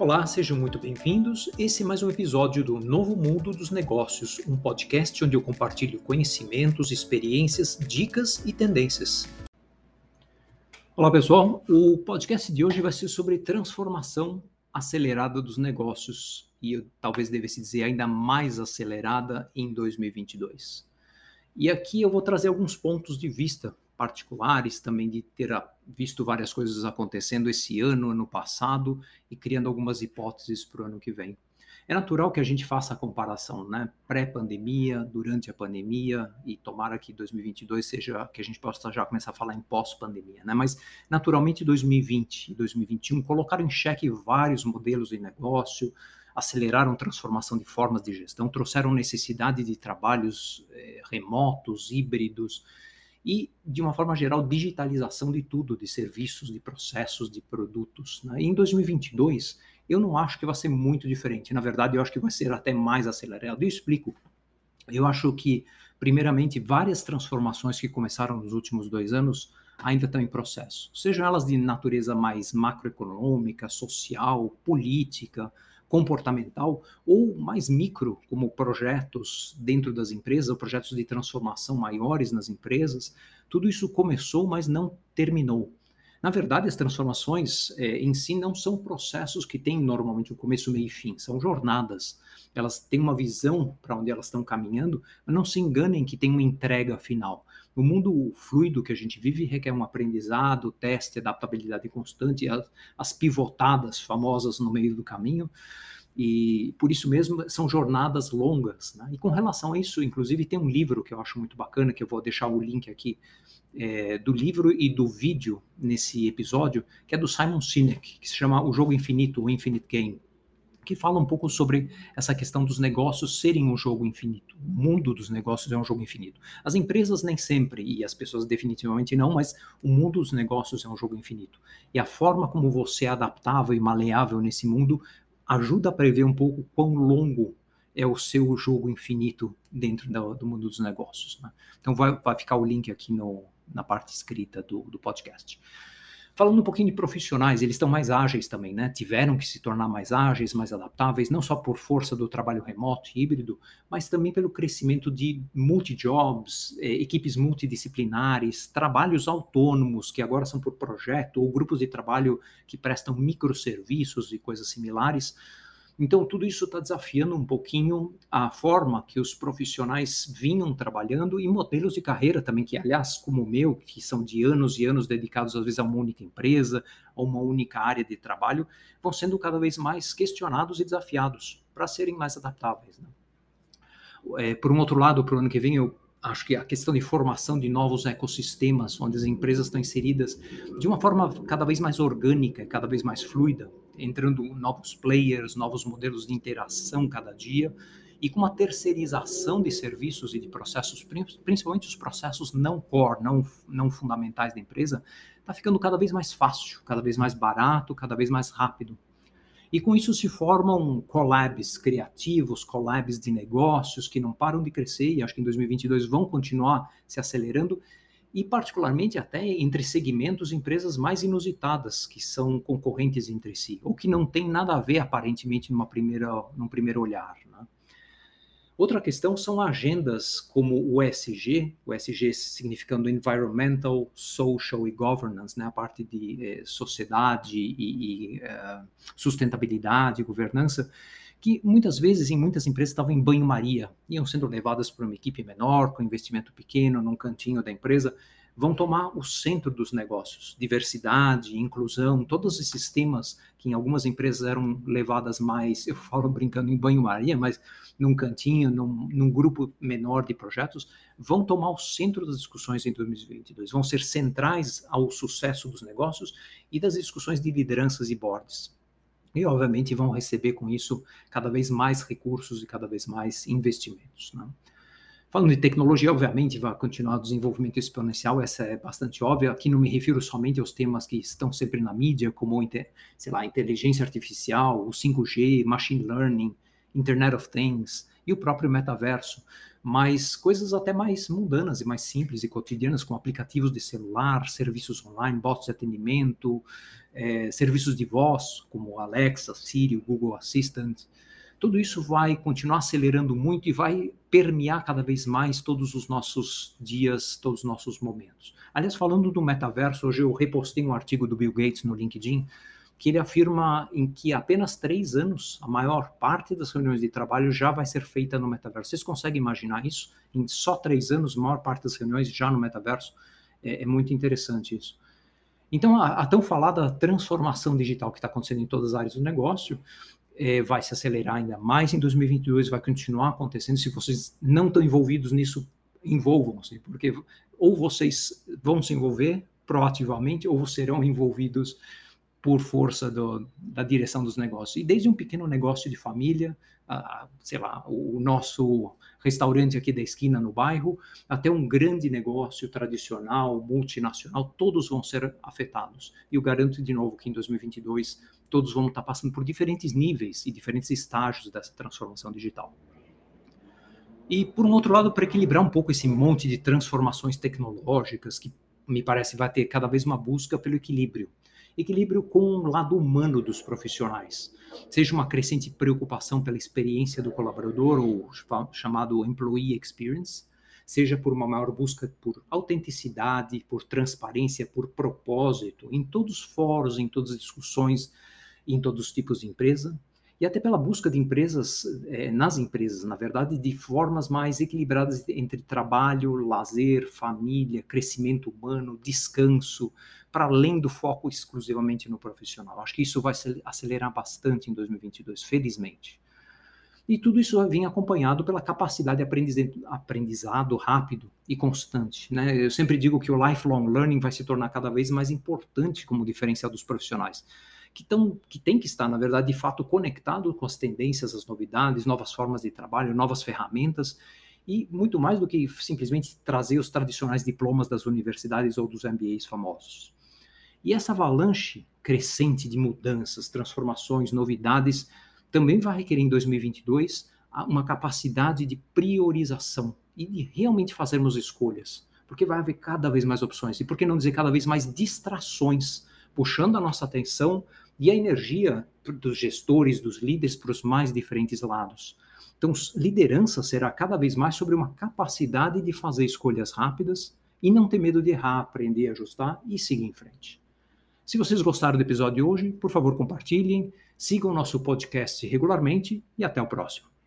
Olá, sejam muito bem-vindos. Esse é mais um episódio do Novo Mundo dos Negócios, um podcast onde eu compartilho conhecimentos, experiências, dicas e tendências. Olá, pessoal. O podcast de hoje vai ser sobre transformação acelerada dos negócios e eu talvez devesse dizer ainda mais acelerada em 2022. E aqui eu vou trazer alguns pontos de vista particulares também de ter visto várias coisas acontecendo esse ano, ano passado e criando algumas hipóteses para o ano que vem. É natural que a gente faça a comparação, né? Pré-pandemia, durante a pandemia e tomara que 2022 seja que a gente possa já começar a falar em pós-pandemia, né? Mas naturalmente 2020 e 2021 colocaram em xeque vários modelos de negócio, aceleraram transformação de formas de gestão, trouxeram necessidade de trabalhos eh, remotos, híbridos, e, de uma forma geral, digitalização de tudo, de serviços, de processos, de produtos. Né? em 2022, eu não acho que vai ser muito diferente. Na verdade, eu acho que vai ser até mais acelerado. Eu explico. Eu acho que, primeiramente, várias transformações que começaram nos últimos dois anos ainda estão em processo, sejam elas de natureza mais macroeconômica, social, política, comportamental ou mais micro, como projetos dentro das empresas, ou projetos de transformação maiores nas empresas. Tudo isso começou, mas não terminou. Na verdade, as transformações é, em si não são processos que têm normalmente um começo, meio e fim, são jornadas. Elas têm uma visão para onde elas estão caminhando, mas não se enganem que tem uma entrega final. O mundo fluido que a gente vive requer um aprendizado, teste, adaptabilidade constante, as, as pivotadas famosas no meio do caminho. E por isso mesmo são jornadas longas. Né? E com relação a isso, inclusive, tem um livro que eu acho muito bacana, que eu vou deixar o link aqui é, do livro e do vídeo nesse episódio, que é do Simon Sinek, que se chama O Jogo Infinito, o Infinite Game que fala um pouco sobre essa questão dos negócios serem um jogo infinito. O mundo dos negócios é um jogo infinito. As empresas nem sempre, e as pessoas definitivamente não, mas o mundo dos negócios é um jogo infinito. E a forma como você é adaptável e maleável nesse mundo ajuda a prever um pouco quão longo é o seu jogo infinito dentro do, do mundo dos negócios. Né? Então vai, vai, ficar o link aqui no, na parte escrita do, do podcast. Falando um pouquinho de profissionais, eles estão mais ágeis também, né? Tiveram que se tornar mais ágeis, mais adaptáveis, não só por força do trabalho remoto híbrido, mas também pelo crescimento de multijobs, eh, equipes multidisciplinares, trabalhos autônomos, que agora são por projeto, ou grupos de trabalho que prestam microserviços e coisas similares. Então, tudo isso está desafiando um pouquinho a forma que os profissionais vinham trabalhando e modelos de carreira também, que, aliás, como o meu, que são de anos e anos dedicados, às vezes, a uma única empresa, a uma única área de trabalho, vão sendo cada vez mais questionados e desafiados para serem mais adaptáveis. Né? É, por um outro lado, para o ano que vem, eu acho que a questão de formação de novos ecossistemas, onde as empresas estão inseridas de uma forma cada vez mais orgânica, cada vez mais fluida, entrando novos players, novos modelos de interação cada dia, e com uma terceirização de serviços e de processos, principalmente os processos não core, não, não fundamentais da empresa, está ficando cada vez mais fácil, cada vez mais barato, cada vez mais rápido. E com isso se formam collabs criativos, collabs de negócios que não param de crescer e acho que em 2022 vão continuar se acelerando e particularmente até entre segmentos empresas mais inusitadas que são concorrentes entre si ou que não tem nada a ver aparentemente numa primeira num primeiro olhar. Né? Outra questão são agendas como o ESG, o ESG significando Environmental, Social e Governance, né, a parte de eh, sociedade e, e uh, sustentabilidade, governança, que muitas vezes em muitas empresas estavam em banho-maria, iam sendo levadas por uma equipe menor, com investimento pequeno, num cantinho da empresa, vão tomar o centro dos negócios. Diversidade, inclusão, todos esses temas que em algumas empresas eram levadas mais, eu falo brincando em banho-maria, mas num cantinho, num, num, grupo menor de projetos, vão tomar o centro das discussões em 2022, vão ser centrais ao sucesso dos negócios e das discussões de lideranças e boards. E, obviamente, vão receber com isso cada vez mais recursos e cada vez mais investimentos. Né? Falando de tecnologia, obviamente, vai continuar o desenvolvimento exponencial, essa é bastante óbvia. Aqui não me refiro somente aos temas que estão sempre na mídia, como, sei lá, inteligência artificial, o 5G, machine learning, Internet of Things e o próprio metaverso. Mas coisas até mais mundanas e mais simples e cotidianas, como aplicativos de celular, serviços online, bots de atendimento, é, serviços de voz, como Alexa, Siri, Google Assistant. Tudo isso vai continuar acelerando muito e vai permear cada vez mais todos os nossos dias, todos os nossos momentos. Aliás, falando do metaverso, hoje eu repostei um artigo do Bill Gates no LinkedIn, que ele afirma em que apenas três anos, a maior parte das reuniões de trabalho já vai ser feita no metaverso. Vocês conseguem imaginar isso? Em só três anos, a maior parte das reuniões já no metaverso? É, é muito interessante isso. Então, a, a, tão falada transformação digital que está acontecendo em todas as áreas do negócio é, vai se acelerar ainda mais em 2022, vai continuar acontecendo. Se vocês não estão envolvidos nisso, envolvam-se, porque ou vocês vão se envolver proativamente ou serão envolvidos por força do, da direção dos negócios. E desde um pequeno negócio de família, sei lá, o nosso restaurante aqui da esquina no bairro, até um grande negócio tradicional, multinacional, todos vão ser afetados. E eu garanto de novo que em 2022 todos vão estar passando por diferentes níveis e diferentes estágios dessa transformação digital. E, por um outro lado, para equilibrar um pouco esse monte de transformações tecnológicas, que me parece vai ter cada vez uma busca pelo equilíbrio equilíbrio com o lado humano dos profissionais, seja uma crescente preocupação pela experiência do colaborador, ou chamado employee experience, seja por uma maior busca por autenticidade, por transparência, por propósito, em todos os fóruns, em todas as discussões, em todos os tipos de empresa, e até pela busca de empresas, é, nas empresas, na verdade, de formas mais equilibradas entre trabalho, lazer, família, crescimento humano, descanso, para além do foco exclusivamente no profissional. Acho que isso vai acelerar bastante em 2022, felizmente. E tudo isso vinha acompanhado pela capacidade de aprendizado rápido e constante. Né? Eu sempre digo que o lifelong learning vai se tornar cada vez mais importante como diferencial dos profissionais que, tão, que tem que estar, na verdade, de fato conectado com as tendências, as novidades, novas formas de trabalho, novas ferramentas, e muito mais do que simplesmente trazer os tradicionais diplomas das universidades ou dos MBAs famosos. E essa avalanche crescente de mudanças, transformações, novidades, também vai requerer em 2022 uma capacidade de priorização e de realmente fazermos escolhas, porque vai haver cada vez mais opções, e por que não dizer cada vez mais distrações puxando a nossa atenção e a energia dos gestores, dos líderes para os mais diferentes lados. Então, liderança será cada vez mais sobre uma capacidade de fazer escolhas rápidas e não ter medo de errar, aprender, ajustar e seguir em frente. Se vocês gostaram do episódio de hoje, por favor, compartilhem, sigam nosso podcast regularmente e até o próximo.